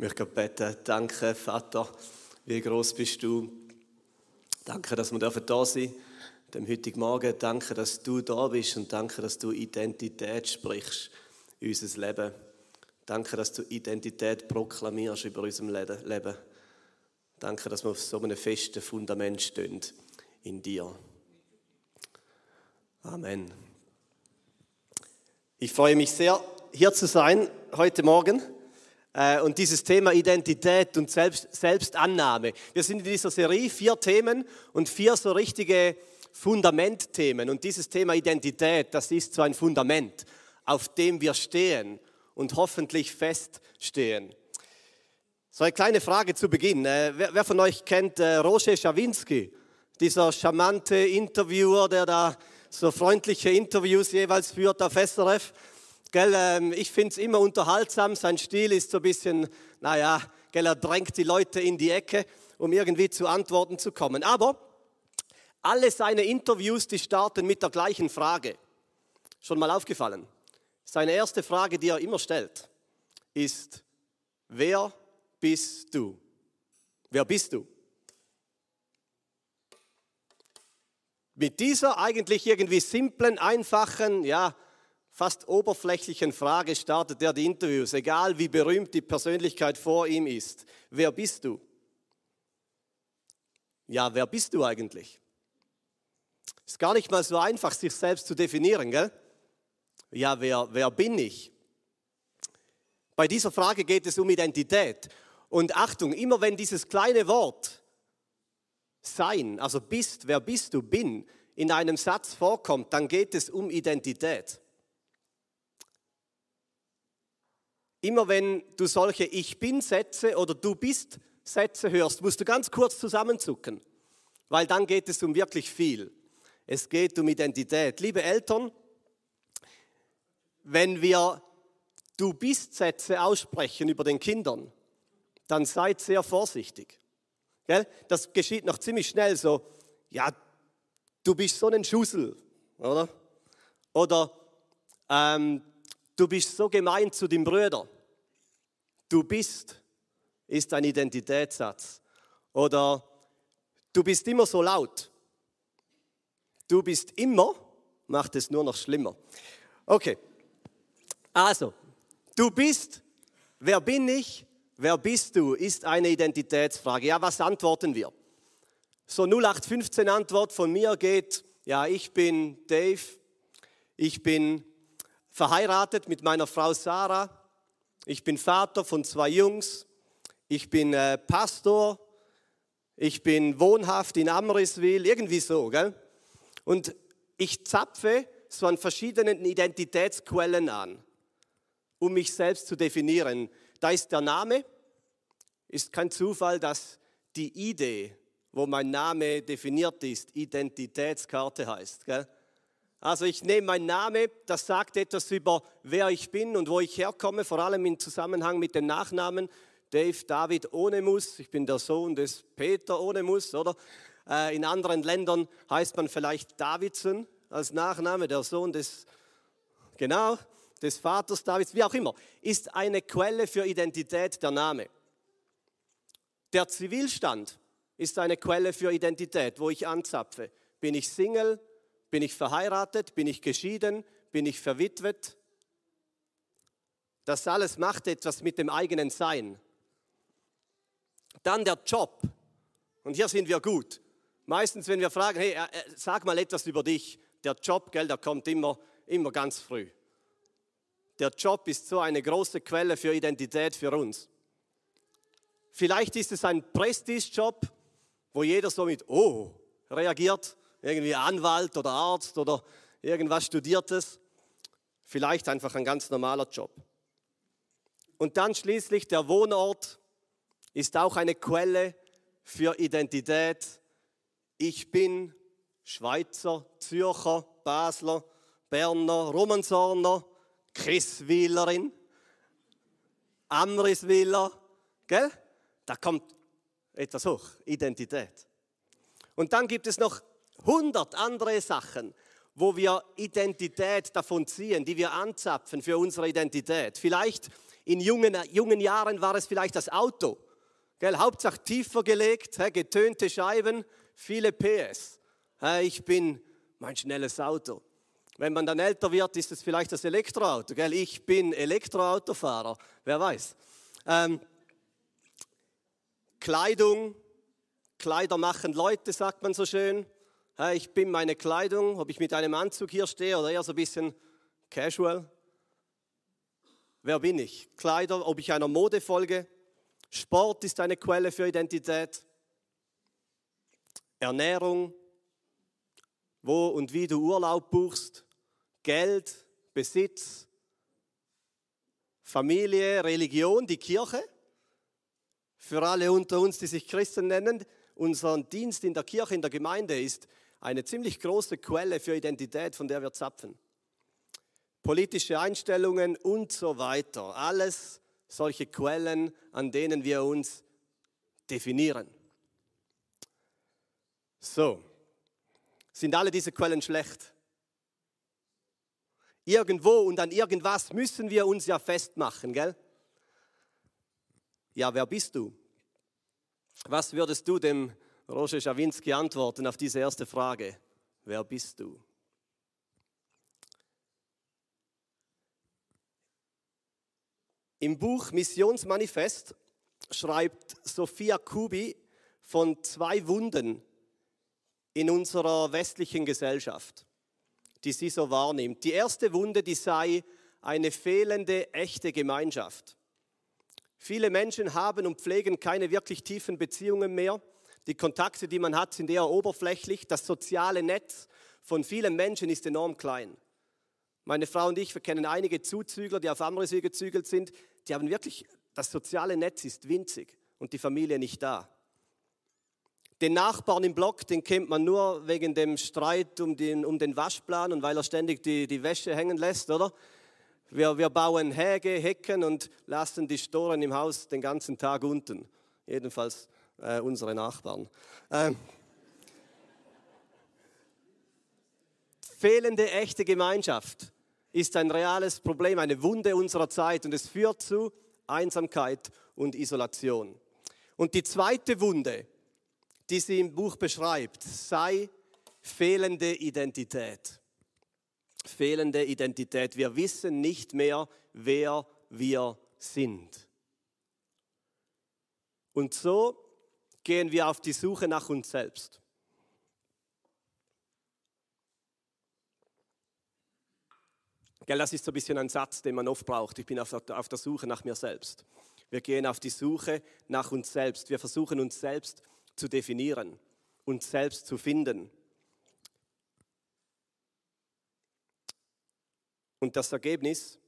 möchte beten. Danke, Vater, wie groß bist du. Danke, dass wir dürfen da sein dem heutigen Morgen. Danke, dass du da bist und danke, dass du Identität sprichst in unser Leben. Danke, dass du Identität proklamierst über unserem Leben. Danke, dass wir auf so einem festen Fundament stehen in dir. Amen. Ich freue mich sehr, hier zu sein heute Morgen. Äh, und dieses Thema Identität und Selbst, Selbstannahme. Wir sind in dieser Serie vier Themen und vier so richtige Fundamentthemen. Und dieses Thema Identität, das ist so ein Fundament, auf dem wir stehen und hoffentlich feststehen. So eine kleine Frage zu Beginn. Äh, wer, von euch kennt äh, Roger Schawinski? Dieser charmante Interviewer, der da so freundliche Interviews jeweils führt auf SRF. Gell, ähm, ich finde es immer unterhaltsam. Sein Stil ist so ein bisschen, naja, gell, er drängt die Leute in die Ecke, um irgendwie zu Antworten zu kommen. Aber alle seine Interviews, die starten mit der gleichen Frage. Schon mal aufgefallen? Seine erste Frage, die er immer stellt, ist, wer bist du? Wer bist du? Mit dieser eigentlich irgendwie simplen, einfachen, ja, fast oberflächlichen Frage startet er die Interviews, egal wie berühmt die Persönlichkeit vor ihm ist. Wer bist du? Ja, wer bist du eigentlich? Ist gar nicht mal so einfach, sich selbst zu definieren, gell? Ja, wer, wer bin ich? Bei dieser Frage geht es um Identität. Und Achtung, immer wenn dieses kleine Wort sein, also bist, wer bist du, bin, in einem Satz vorkommt, dann geht es um Identität. Immer wenn du solche Ich bin Sätze oder du bist Sätze hörst, musst du ganz kurz zusammenzucken, weil dann geht es um wirklich viel. Es geht um Identität. Liebe Eltern, wenn wir Du bist Sätze aussprechen über den Kindern, dann seid sehr vorsichtig. Das geschieht noch ziemlich schnell so, ja, du bist so ein Schussel, oder? Oder ähm, du bist so gemein zu den Brüdern. Du bist ist ein Identitätssatz. Oder du bist immer so laut. Du bist immer, macht es nur noch schlimmer. Okay, also, du bist, wer bin ich, wer bist du, ist eine Identitätsfrage. Ja, was antworten wir? So 0815 Antwort von mir geht, ja, ich bin Dave, ich bin verheiratet mit meiner Frau Sarah, ich bin Vater von zwei Jungs, ich bin äh, Pastor, ich bin wohnhaft in Amriswil, irgendwie so, gell? Und ich zapfe so an verschiedenen Identitätsquellen an, um mich selbst zu definieren. Da ist der Name, ist kein Zufall, dass die Idee, wo mein Name definiert ist, Identitätskarte heißt. Gell? Also ich nehme meinen Namen, das sagt etwas über wer ich bin und wo ich herkomme, vor allem im Zusammenhang mit dem Nachnamen. Dave David ohne Muss, ich bin der Sohn des Peter ohne Muss, oder? Äh, in anderen Ländern heißt man vielleicht Davidson als Nachname, der Sohn des, genau, des Vaters Davids, wie auch immer, ist eine Quelle für Identität der Name. Der Zivilstand ist eine Quelle für Identität, wo ich anzapfe. Bin ich Single? Bin ich verheiratet? Bin ich geschieden? Bin ich verwitwet? Das alles macht etwas mit dem eigenen Sein. Dann der Job. Und hier sind wir gut. Meistens, wenn wir fragen, hey, äh, äh, sag mal etwas über dich, der Job, gell, der kommt immer, immer ganz früh. Der Job ist so eine große Quelle für Identität für uns. Vielleicht ist es ein Prestigejob, wo jeder so mit Oh reagiert irgendwie Anwalt oder Arzt oder irgendwas Studiertes. Vielleicht einfach ein ganz normaler Job. Und dann schließlich der Wohnort ist auch eine Quelle für Identität. Ich bin Schweizer, Zürcher, Basler, Berner, Romansorner, Chriswilerin, Amriswiller, gell? Da kommt etwas hoch, Identität. Und dann gibt es noch 100 andere Sachen, wo wir Identität davon ziehen, die wir anzapfen für unsere Identität. Vielleicht In jungen, jungen Jahren war es vielleicht das Auto. Gell? Hauptsache tiefer gelegt, getönte Scheiben, viele PS. Ich bin mein schnelles Auto. Wenn man dann älter wird, ist es vielleicht das Elektroauto. Gell? Ich bin Elektroautofahrer, wer weiß. Ähm, Kleidung, Kleider machen Leute, sagt man so schön. Ich bin meine Kleidung, ob ich mit einem Anzug hier stehe oder eher so ein bisschen casual. Wer bin ich? Kleider, ob ich einer Mode folge. Sport ist eine Quelle für Identität. Ernährung, wo und wie du Urlaub buchst. Geld, Besitz, Familie, Religion, die Kirche. Für alle unter uns, die sich Christen nennen, unser Dienst in der Kirche, in der Gemeinde ist eine ziemlich große Quelle für Identität, von der wir zapfen politische Einstellungen und so weiter. Alles solche Quellen, an denen wir uns definieren. So, sind alle diese Quellen schlecht? Irgendwo und an irgendwas müssen wir uns ja festmachen, gell? Ja, wer bist du? Was würdest du dem Roger Schawinski antworten auf diese erste Frage? Wer bist du? Im Buch Missionsmanifest schreibt Sophia Kubi von zwei Wunden in unserer westlichen Gesellschaft, die sie so wahrnimmt. Die erste Wunde, die sei eine fehlende echte Gemeinschaft. Viele Menschen haben und pflegen keine wirklich tiefen Beziehungen mehr. Die Kontakte, die man hat, sind eher oberflächlich. Das soziale Netz von vielen Menschen ist enorm klein. Meine Frau und ich, wir kennen einige Zuzügler, die auf Amresee gezügelt sind die haben wirklich, das soziale Netz ist winzig und die Familie nicht da. Den Nachbarn im Block, den kennt man nur wegen dem Streit um den, um den Waschplan und weil er ständig die, die Wäsche hängen lässt, oder? Wir, wir bauen Häge, Hecken und lassen die Storen im Haus den ganzen Tag unten. Jedenfalls äh, unsere Nachbarn. Ähm, fehlende echte Gemeinschaft ist ein reales Problem, eine Wunde unserer Zeit und es führt zu Einsamkeit und Isolation. Und die zweite Wunde, die sie im Buch beschreibt, sei fehlende Identität. Fehlende Identität. Wir wissen nicht mehr, wer wir sind. Und so gehen wir auf die Suche nach uns selbst. Das ist so ein bisschen ein Satz, den man oft braucht. Ich bin auf der, auf der Suche nach mir selbst. Wir gehen auf die Suche nach uns selbst. Wir versuchen uns selbst zu definieren, uns selbst zu finden. Und das Ergebnis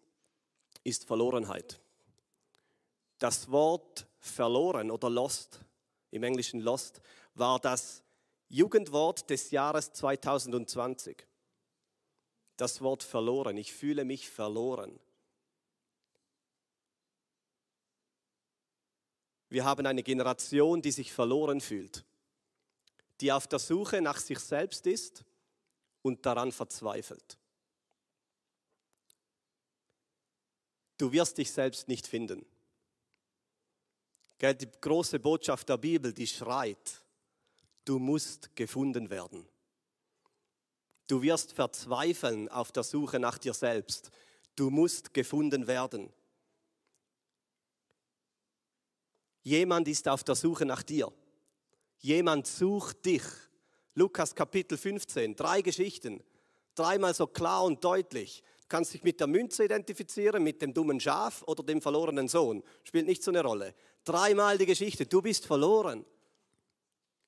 ist Verlorenheit. Das Wort verloren oder lost, im Englischen lost, war das Jugendwort des Jahres 2020 das Wort verloren. Ich fühle mich verloren. Wir haben eine Generation, die sich verloren fühlt, die auf der Suche nach sich selbst ist und daran verzweifelt. Du wirst dich selbst nicht finden. Die große Botschaft der Bibel, die schreit, du musst gefunden werden. Du wirst verzweifeln auf der Suche nach dir selbst. Du musst gefunden werden. Jemand ist auf der Suche nach dir. Jemand sucht dich. Lukas Kapitel 15, drei Geschichten, dreimal so klar und deutlich. Du kannst dich mit der Münze identifizieren, mit dem dummen Schaf oder dem verlorenen Sohn. Spielt nicht so eine Rolle. Dreimal die Geschichte, du bist verloren.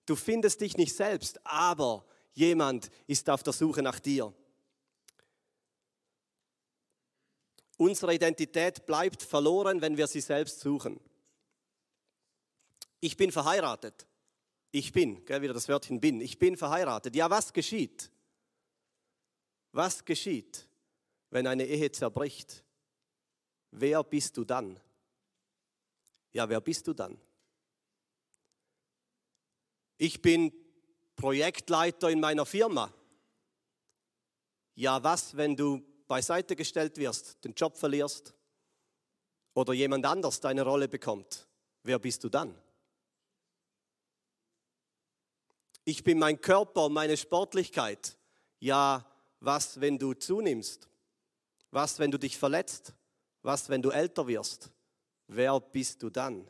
Du findest dich nicht selbst, aber Jemand ist auf der Suche nach dir. Unsere Identität bleibt verloren, wenn wir sie selbst suchen. Ich bin verheiratet. Ich bin, gell, wieder das Wörtchen bin. Ich bin verheiratet. Ja, was geschieht? Was geschieht, wenn eine Ehe zerbricht? Wer bist du dann? Ja, wer bist du dann? Ich bin Projektleiter in meiner Firma. Ja, was, wenn du beiseite gestellt wirst, den Job verlierst oder jemand anders deine Rolle bekommt, wer bist du dann? Ich bin mein Körper, meine Sportlichkeit. Ja, was, wenn du zunimmst? Was, wenn du dich verletzt? Was, wenn du älter wirst? Wer bist du dann?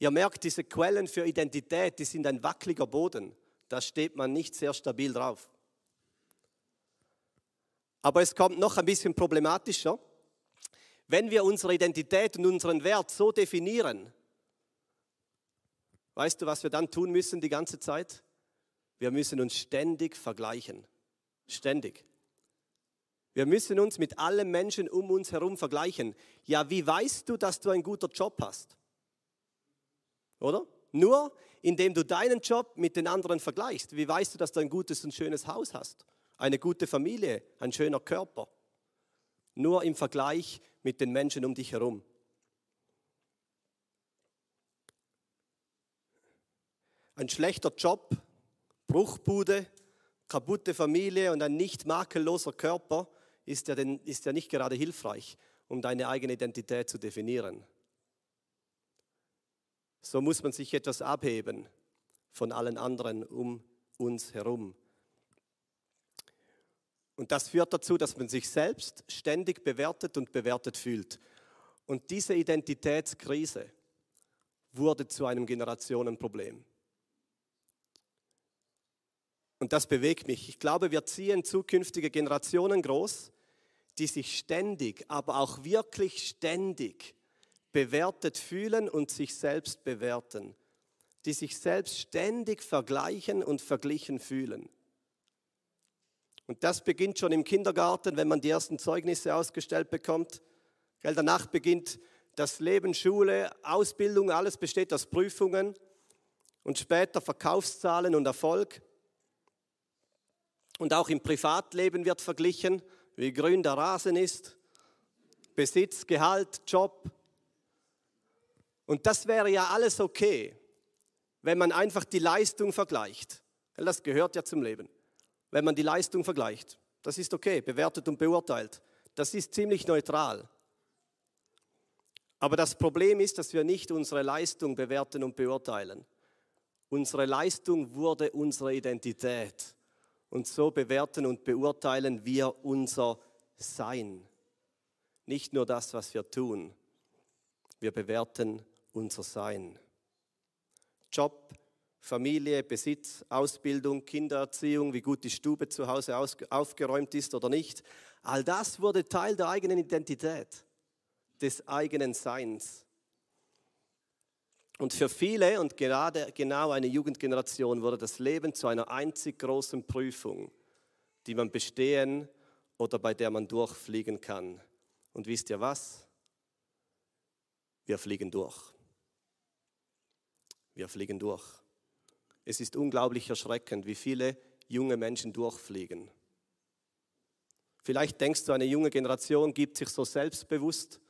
Ihr merkt, diese Quellen für Identität, die sind ein wackeliger Boden. Da steht man nicht sehr stabil drauf. Aber es kommt noch ein bisschen problematischer. Wenn wir unsere Identität und unseren Wert so definieren, weißt du, was wir dann tun müssen die ganze Zeit? Wir müssen uns ständig vergleichen. Ständig. Wir müssen uns mit allen Menschen um uns herum vergleichen. Ja, wie weißt du, dass du einen guten Job hast? Oder? Nur indem du deinen Job mit den anderen vergleichst. Wie weißt du, dass du ein gutes und schönes Haus hast? Eine gute Familie, ein schöner Körper. Nur im Vergleich mit den Menschen um dich herum. Ein schlechter Job, Bruchbude, kaputte Familie und ein nicht makelloser Körper ist ja, den, ist ja nicht gerade hilfreich, um deine eigene Identität zu definieren. So muss man sich etwas abheben von allen anderen um uns herum. Und das führt dazu, dass man sich selbst ständig bewertet und bewertet fühlt. Und diese Identitätskrise wurde zu einem Generationenproblem. Und das bewegt mich. Ich glaube, wir ziehen zukünftige Generationen groß, die sich ständig, aber auch wirklich ständig bewertet fühlen und sich selbst bewerten, die sich selbst ständig vergleichen und verglichen fühlen. Und das beginnt schon im Kindergarten, wenn man die ersten Zeugnisse ausgestellt bekommt. Danach beginnt das Leben, Schule, Ausbildung, alles besteht aus Prüfungen und später Verkaufszahlen und Erfolg. Und auch im Privatleben wird verglichen, wie grün der Rasen ist, Besitz, Gehalt, Job. Und das wäre ja alles okay, wenn man einfach die Leistung vergleicht. Das gehört ja zum Leben. Wenn man die Leistung vergleicht, das ist okay, bewertet und beurteilt. Das ist ziemlich neutral. Aber das Problem ist, dass wir nicht unsere Leistung bewerten und beurteilen. Unsere Leistung wurde unsere Identität. Und so bewerten und beurteilen wir unser Sein. Nicht nur das, was wir tun. Wir bewerten unser Sein. Job, Familie, Besitz, Ausbildung, Kindererziehung, wie gut die Stube zu Hause aufgeräumt ist oder nicht. All das wurde Teil der eigenen Identität, des eigenen Seins. Und für viele und gerade genau eine Jugendgeneration wurde das Leben zu einer einzig großen Prüfung, die man bestehen oder bei der man durchfliegen kann. Und wisst ihr was? Wir fliegen durch. Wir fliegen durch. Es ist unglaublich erschreckend, wie viele junge Menschen durchfliegen. Vielleicht denkst du, eine junge Generation gibt sich so selbstbewusst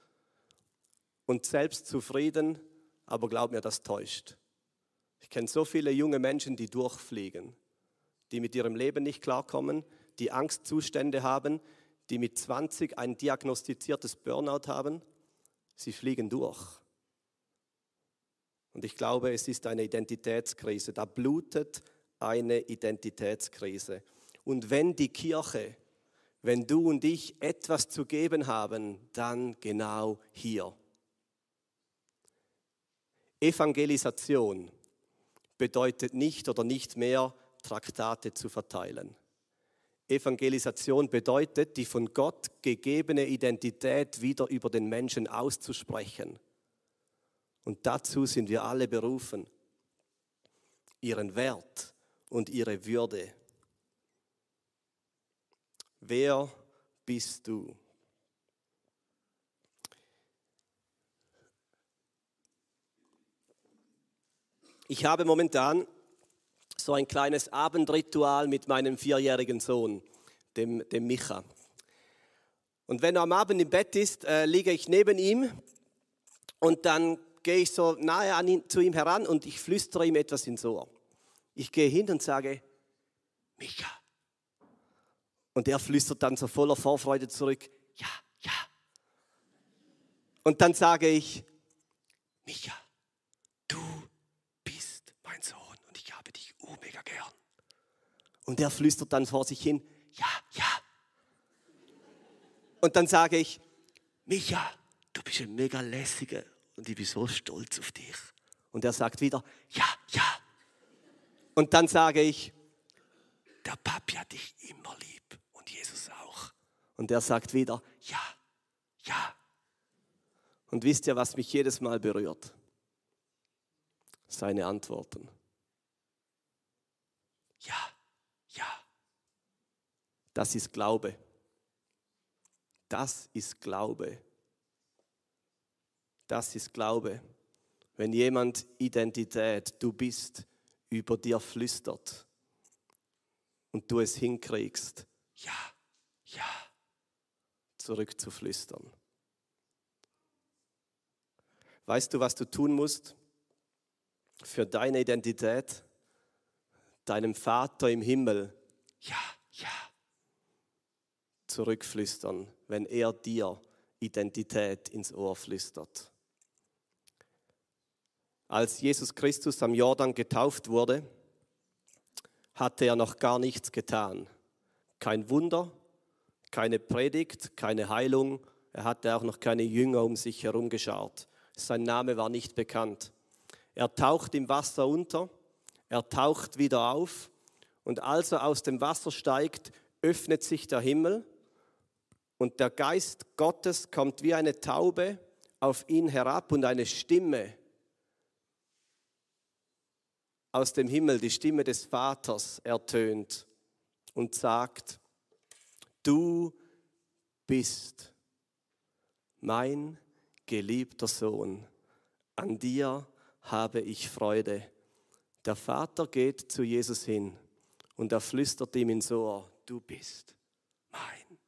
und selbstzufrieden aber glaub mir, das täuscht. Ich kenne so viele junge Menschen, die durchfliegen, die mit ihrem Leben nicht klarkommen, die Angstzustände haben, die mit 20 ein diagnostiziertes Burnout haben. Sie fliegen durch. Und ich glaube, es ist eine Identitätskrise. Da blutet eine Identitätskrise. Und wenn die Kirche, wenn du und ich etwas zu geben haben, dann genau hier. Evangelisation bedeutet nicht oder nicht mehr Traktate zu verteilen. Evangelisation bedeutet, die von Gott gegebene Identität wieder über den Menschen auszusprechen. Und dazu sind wir alle berufen, ihren Wert und ihre Würde. Wer bist du? Ich habe momentan so ein kleines Abendritual mit meinem vierjährigen Sohn, dem, dem Micha. Und wenn er am Abend im Bett ist, äh, liege ich neben ihm und dann gehe ich so nahe an ihn, zu ihm heran und ich flüstere ihm etwas ins Ohr. Ich gehe hin und sage, Micha. Und er flüstert dann so voller Vorfreude zurück, ja, ja. Und dann sage ich, Micha, du bist mein Sohn und ich habe dich mega gern. Und der flüstert dann vor sich hin, ja, ja. Und dann sage ich, Micha, du bist ein mega lässiger und ich bin so stolz auf dich. Und er sagt wieder, ja, ja. Und dann sage ich, der Papi hat dich immer lieb und Jesus auch. Und er sagt wieder, ja, ja. Und wisst ihr, was mich jedes Mal berührt? Seine Antworten. Ja. Das ist Glaube. Das ist Glaube. Das ist Glaube. Wenn jemand Identität, du bist, über dir flüstert und du es hinkriegst, ja, ja, zurückzuflüstern. Weißt du, was du tun musst für deine Identität? Deinem Vater im Himmel, ja, ja, zurückflüstern, wenn er dir Identität ins Ohr flüstert. Als Jesus Christus am Jordan getauft wurde, hatte er noch gar nichts getan. Kein Wunder, keine Predigt, keine Heilung. Er hatte auch noch keine Jünger um sich herum geschaut. Sein Name war nicht bekannt. Er taucht im Wasser unter, er taucht wieder auf und als er aus dem Wasser steigt, öffnet sich der Himmel und der Geist Gottes kommt wie eine Taube auf ihn herab und eine Stimme aus dem Himmel, die Stimme des Vaters ertönt und sagt, du bist mein geliebter Sohn, an dir habe ich Freude. Der Vater geht zu Jesus hin und er flüstert ihm ins Ohr, du bist mein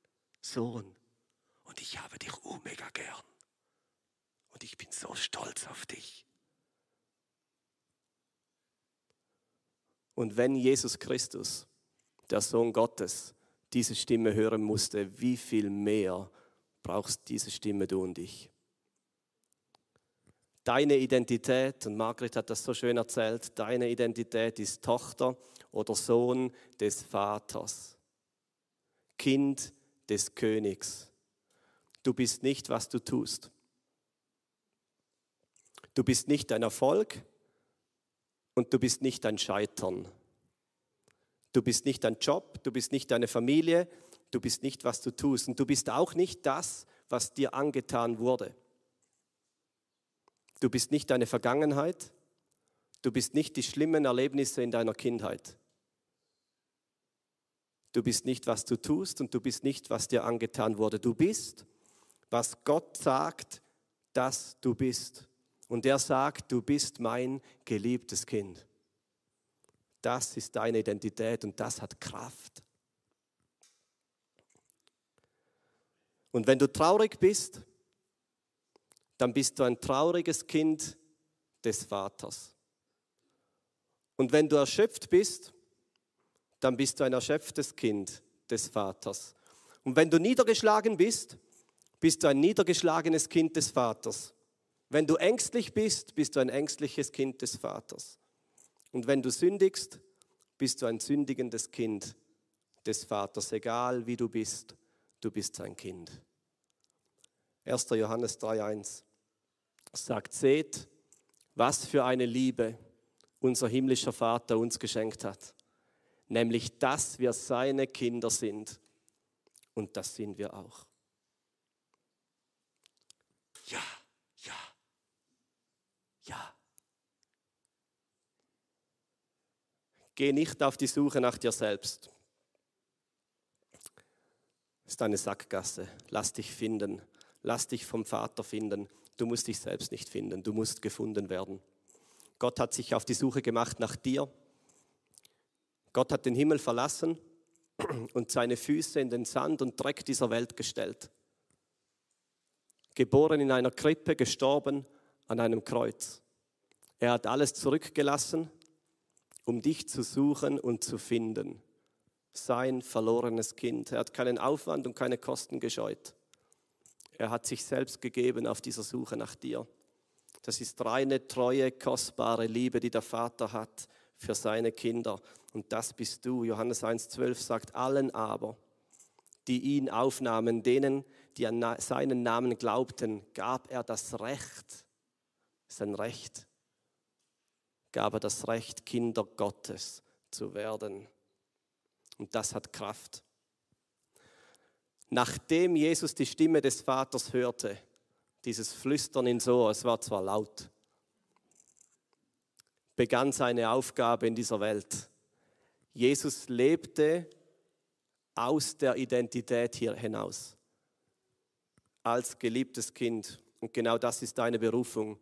Sohn und ich habe dich mega gern und ich bin so stolz auf dich. Und wenn Jesus Christus, der Sohn Gottes, diese Stimme hören musste, wie viel mehr brauchst diese Stimme du und ich? Deine Identität, und Margret hat das so schön erzählt, deine Identität ist Tochter oder Sohn des Vaters, Kind des Königs. Du bist nicht, was du tust. Du bist nicht dein Erfolg, und du bist nicht dein Scheitern. Du bist nicht dein Job, du bist nicht deine Familie, du bist nicht, was du tust. Und du bist auch nicht das, was dir angetan wurde. Du bist nicht deine Vergangenheit, du bist nicht die schlimmen Erlebnisse in deiner Kindheit. Du bist nicht, was du tust und du bist nicht, was dir angetan wurde. Du bist, was Gott sagt, dass du bist. Und er sagt, du bist mein geliebtes Kind. Das ist deine Identität und das hat Kraft. Und wenn du traurig bist, dann bist du ein trauriges Kind des Vaters. Und wenn du erschöpft bist, dann bist du ein erschöpftes Kind des Vaters. Und wenn du niedergeschlagen bist, bist du ein niedergeschlagenes Kind des Vaters. Wenn du ängstlich bist, bist du ein ängstliches Kind des Vaters. Und wenn du sündigst, bist du ein sündigendes Kind des Vaters, egal wie du bist, du bist sein Kind. 1. Johannes 3.1 sagt, seht, was für eine Liebe unser himmlischer Vater uns geschenkt hat, nämlich dass wir seine Kinder sind. Und das sind wir auch. Ja. Ja. Geh nicht auf die Suche nach dir selbst. Das ist eine Sackgasse. Lass dich finden. Lass dich vom Vater finden. Du musst dich selbst nicht finden. Du musst gefunden werden. Gott hat sich auf die Suche gemacht nach dir. Gott hat den Himmel verlassen und seine Füße in den Sand und Dreck dieser Welt gestellt. Geboren in einer Krippe, gestorben an einem Kreuz. Er hat alles zurückgelassen, um dich zu suchen und zu finden. Sein verlorenes Kind. Er hat keinen Aufwand und keine Kosten gescheut. Er hat sich selbst gegeben auf dieser Suche nach dir. Das ist reine, treue, kostbare Liebe, die der Vater hat für seine Kinder. Und das bist du. Johannes 1,12 sagt, allen aber, die ihn aufnahmen, denen, die an seinen Namen glaubten, gab er das Recht, sein Recht, gab er das Recht, Kinder Gottes zu werden. Und das hat Kraft. Nachdem Jesus die Stimme des Vaters hörte, dieses Flüstern ins Ohr, es war zwar laut, begann seine Aufgabe in dieser Welt. Jesus lebte aus der Identität hier hinaus, als geliebtes Kind. Und genau das ist deine Berufung.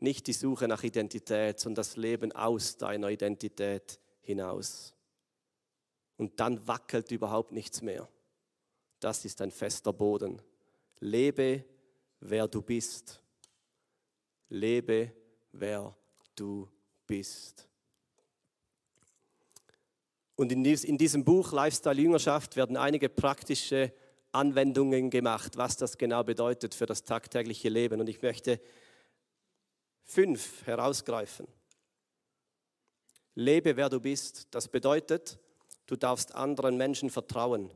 Nicht die Suche nach Identität, sondern das Leben aus deiner Identität hinaus. Und dann wackelt überhaupt nichts mehr. Das ist ein fester Boden. Lebe, wer du bist. Lebe, wer du bist. Und in diesem Buch Lifestyle Jüngerschaft werden einige praktische Anwendungen gemacht, was das genau bedeutet für das tagtägliche Leben. Und ich möchte fünf herausgreifen. Lebe, wer du bist. Das bedeutet, du darfst anderen Menschen vertrauen.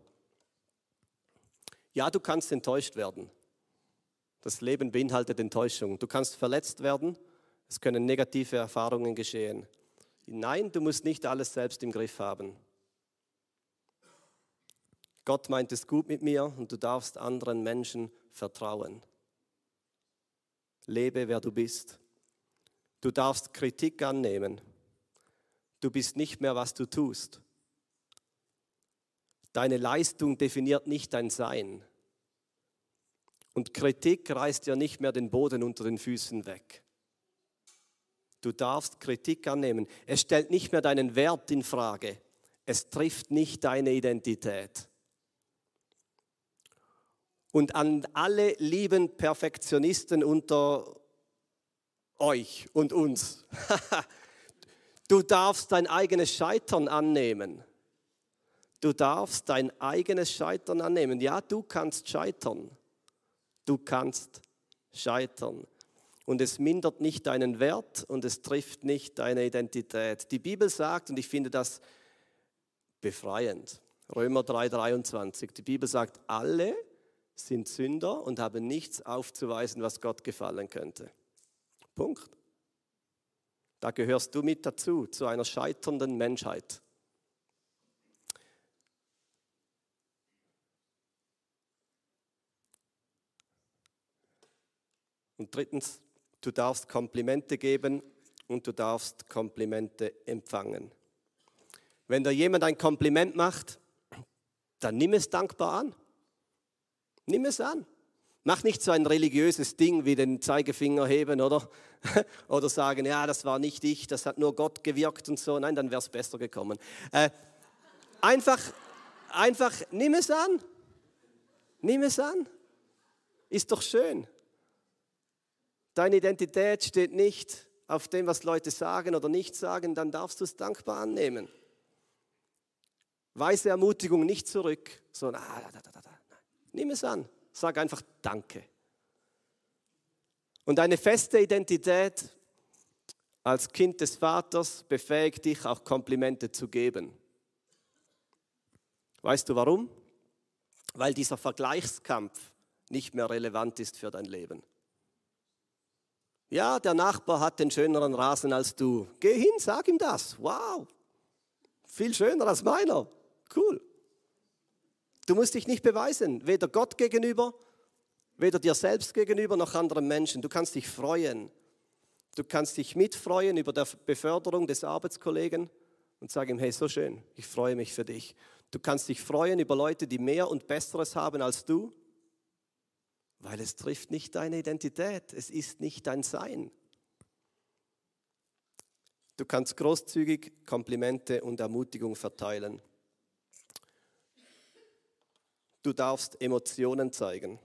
Ja, du kannst enttäuscht werden. Das Leben beinhaltet Enttäuschung. Du kannst verletzt werden. Es können negative Erfahrungen geschehen. Nein, du musst nicht alles selbst im Griff haben. Gott meint es gut mit mir und du darfst anderen Menschen vertrauen. Lebe, wer du bist. Du darfst Kritik annehmen. Du bist nicht mehr, was du tust. Deine Leistung definiert nicht dein Sein. Und Kritik reißt ja nicht mehr den Boden unter den Füßen weg. Du darfst Kritik annehmen. Es stellt nicht mehr deinen Wert in Frage. Es trifft nicht deine Identität. Und an alle lieben Perfektionisten unter euch und uns. du darfst dein eigenes Scheitern annehmen. Du darfst dein eigenes Scheitern annehmen. Ja, du kannst scheitern. Du kannst scheitern und es mindert nicht deinen Wert und es trifft nicht deine Identität. Die Bibel sagt, und ich finde das befreiend, Römer 3:23, die Bibel sagt, alle sind Sünder und haben nichts aufzuweisen, was Gott gefallen könnte. Punkt. Da gehörst du mit dazu, zu einer scheiternden Menschheit. Und drittens, Du darfst Komplimente geben und du darfst Komplimente empfangen. Wenn dir jemand ein Kompliment macht, dann nimm es dankbar an. Nimm es an. Mach nicht so ein religiöses Ding wie den Zeigefinger heben oder, oder sagen, ja, das war nicht ich, das hat nur Gott gewirkt und so. Nein, dann wäre es besser gekommen. Äh, einfach, einfach, nimm es an. Nimm es an. Ist doch schön. Deine Identität steht nicht auf dem, was Leute sagen oder nicht sagen, dann darfst du es dankbar annehmen. Weise Ermutigung nicht zurück, sondern ah, da, da, da, da. nimm es an. Sag einfach Danke. Und eine feste Identität als Kind des Vaters befähigt dich auch Komplimente zu geben. Weißt du warum? Weil dieser Vergleichskampf nicht mehr relevant ist für dein Leben. Ja, der Nachbar hat den schöneren Rasen als du. Geh hin, sag ihm das. Wow, viel schöner als meiner. Cool. Du musst dich nicht beweisen, weder Gott gegenüber, weder dir selbst gegenüber noch anderen Menschen. Du kannst dich freuen. Du kannst dich mitfreuen über der Beförderung des Arbeitskollegen und sagen ihm, hey, so schön, ich freue mich für dich. Du kannst dich freuen über Leute, die mehr und Besseres haben als du. Weil es trifft nicht deine Identität, es ist nicht dein Sein. Du kannst großzügig Komplimente und Ermutigung verteilen. Du darfst Emotionen zeigen.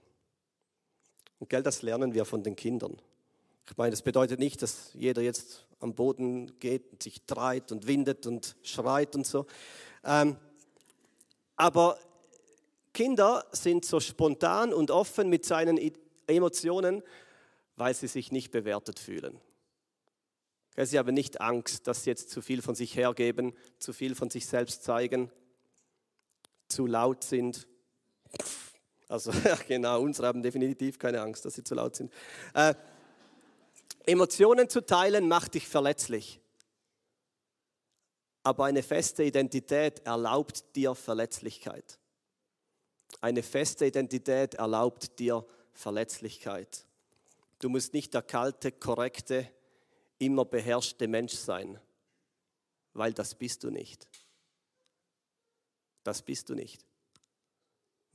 Und gell, das lernen wir von den Kindern. Ich meine, das bedeutet nicht, dass jeder jetzt am Boden geht und sich treibt und windet und schreit und so. Ähm, aber Kinder sind so spontan und offen mit seinen Emotionen, weil sie sich nicht bewertet fühlen. Sie haben nicht Angst, dass sie jetzt zu viel von sich hergeben, zu viel von sich selbst zeigen, zu laut sind. Also ja, genau, unsere haben definitiv keine Angst, dass sie zu laut sind. Äh, Emotionen zu teilen macht dich verletzlich. Aber eine feste Identität erlaubt dir Verletzlichkeit. Eine feste Identität erlaubt dir Verletzlichkeit. Du musst nicht der kalte, korrekte, immer beherrschte Mensch sein, weil das bist du nicht. Das bist du nicht.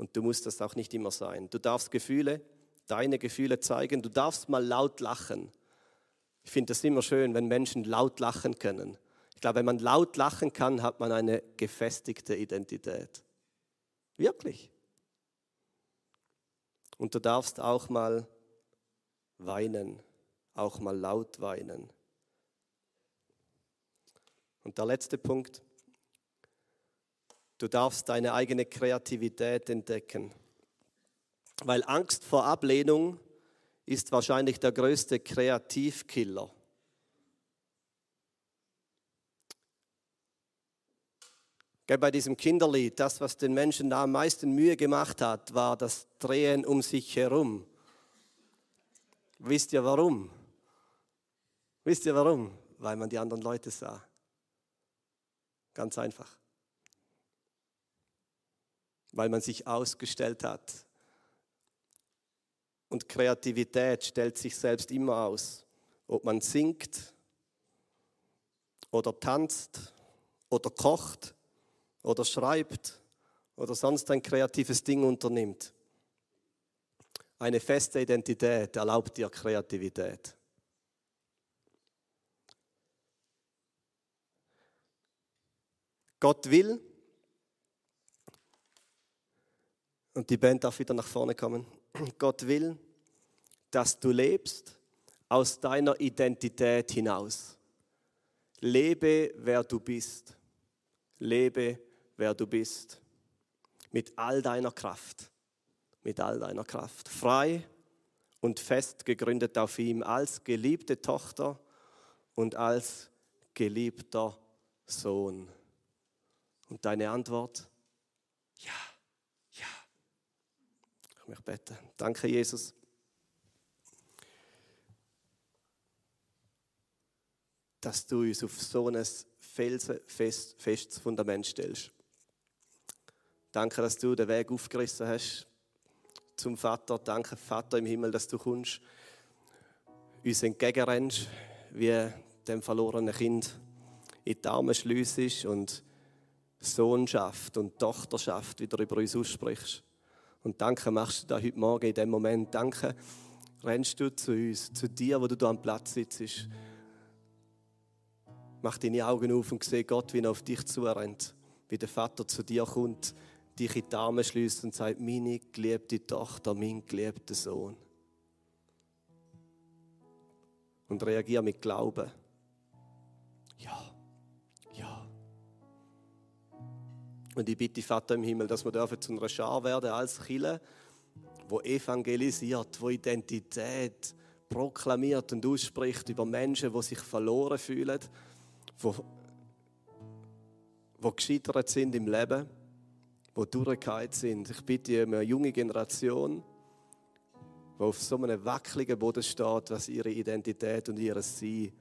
Und du musst das auch nicht immer sein. Du darfst Gefühle, deine Gefühle zeigen. Du darfst mal laut lachen. Ich finde es immer schön, wenn Menschen laut lachen können. Ich glaube, wenn man laut lachen kann, hat man eine gefestigte Identität. Wirklich. Und du darfst auch mal weinen, auch mal laut weinen. Und der letzte Punkt, du darfst deine eigene Kreativität entdecken. Weil Angst vor Ablehnung ist wahrscheinlich der größte Kreativkiller. Bei diesem Kinderlied, das, was den Menschen da am meisten Mühe gemacht hat, war das Drehen um sich herum. Wisst ihr warum? Wisst ihr warum? Weil man die anderen Leute sah. Ganz einfach. Weil man sich ausgestellt hat. Und Kreativität stellt sich selbst immer aus. Ob man singt oder tanzt oder kocht oder schreibt oder sonst ein kreatives Ding unternimmt. Eine feste Identität erlaubt dir Kreativität. Gott will, und die Band darf wieder nach vorne kommen, Gott will, dass du lebst aus deiner Identität hinaus. Lebe, wer du bist. Lebe, wer du bist. Mit all deiner Kraft. Mit all deiner Kraft. Frei und fest gegründet auf ihm als geliebte Tochter und als geliebter Sohn. Und deine Antwort? Ja. Ich möchte beten. Danke, Jesus. Dass du uns auf so ein felsenfestes Fundament stellst. Danke, dass du den Weg aufgerissen hast zum Vater. Danke, Vater im Himmel, dass du kommst, uns entgegenrennst, wie dem verlorenen Kind in die Arme schliessest und Sohnschaft und Tochterschaft wieder über uns aussprichst. Und danke machst du da heute Morgen in dem Moment. Danke rennst du zu uns, zu dir, wo du da am Platz sitzt. Mach deine Augen auf und sehe Gott, wie er auf dich zurennt. Wie der Vater zu dir kommt, dich in die Arme schließt und sagt, meine geliebte Tochter, mein geliebter Sohn. Und reagiere mit Glauben. Ja. Und ich bitte Vater im Himmel, dass wir dürfen zu einer Schar werden als Chile, wo evangelisiert, wo Identität proklamiert und ausspricht über Menschen, die sich verloren fühlen, wo, wo gescheitert sind im Leben, wo durchgehend sind. Ich bitte eine junge Generation, die auf so einem wackeligen Boden steht, was ihre Identität und ihr Sein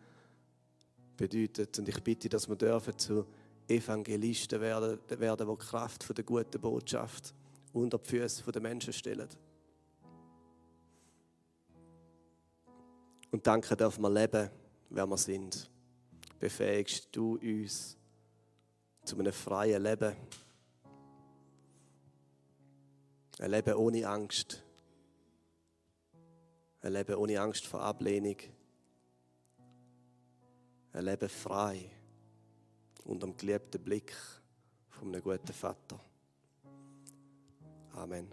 bedeutet. Und ich bitte, dass wir dürfen zu Evangelisten werden, werden die Kraft der guten Botschaft unter die Füße der Menschen stellen. Und danke dürfen wir leben, wer wir sind. Befähigst du uns zu einem freien Leben. Ein Leben ohne Angst. Ein Leben ohne Angst vor Ablehnung. Ein Leben frei und am geliebten Blick von einem guten Vater. Amen.